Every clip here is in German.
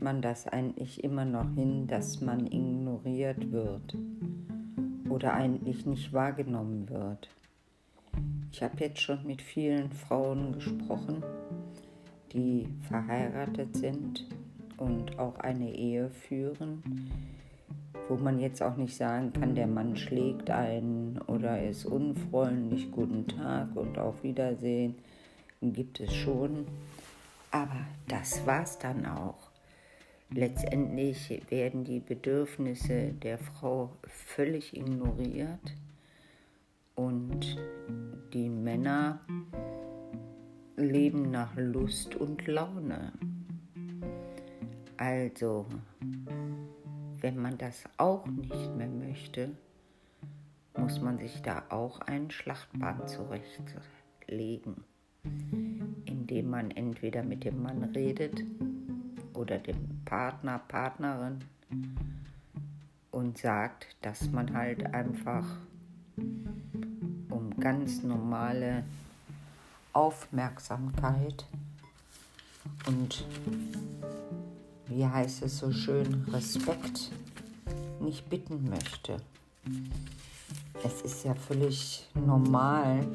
man das eigentlich immer noch hin, dass man ignoriert wird oder eigentlich nicht wahrgenommen wird? Ich habe jetzt schon mit vielen Frauen gesprochen, die verheiratet sind und auch eine Ehe führen, wo man jetzt auch nicht sagen kann, der Mann schlägt einen oder ist unfreundlich, guten Tag und auf Wiedersehen, gibt es schon. Aber das war's dann auch. Letztendlich werden die Bedürfnisse der Frau völlig ignoriert und die Männer leben nach Lust und Laune. Also, wenn man das auch nicht mehr möchte, muss man sich da auch einen Schlachtbahn zurechtlegen, indem man entweder mit dem Mann redet oder dem Partner, Partnerin und sagt, dass man halt einfach um ganz normale Aufmerksamkeit und wie heißt es so schön, Respekt nicht bitten möchte. Es ist ja völlig normal,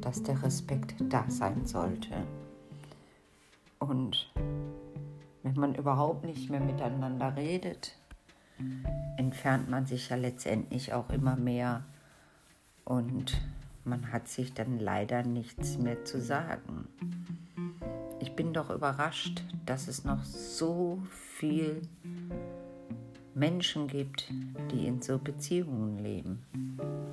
dass der Respekt da sein sollte. Und wenn man überhaupt nicht mehr miteinander redet, entfernt man sich ja letztendlich auch immer mehr und man hat sich dann leider nichts mehr zu sagen. Ich bin doch überrascht, dass es noch so viel Menschen gibt, die in so Beziehungen leben.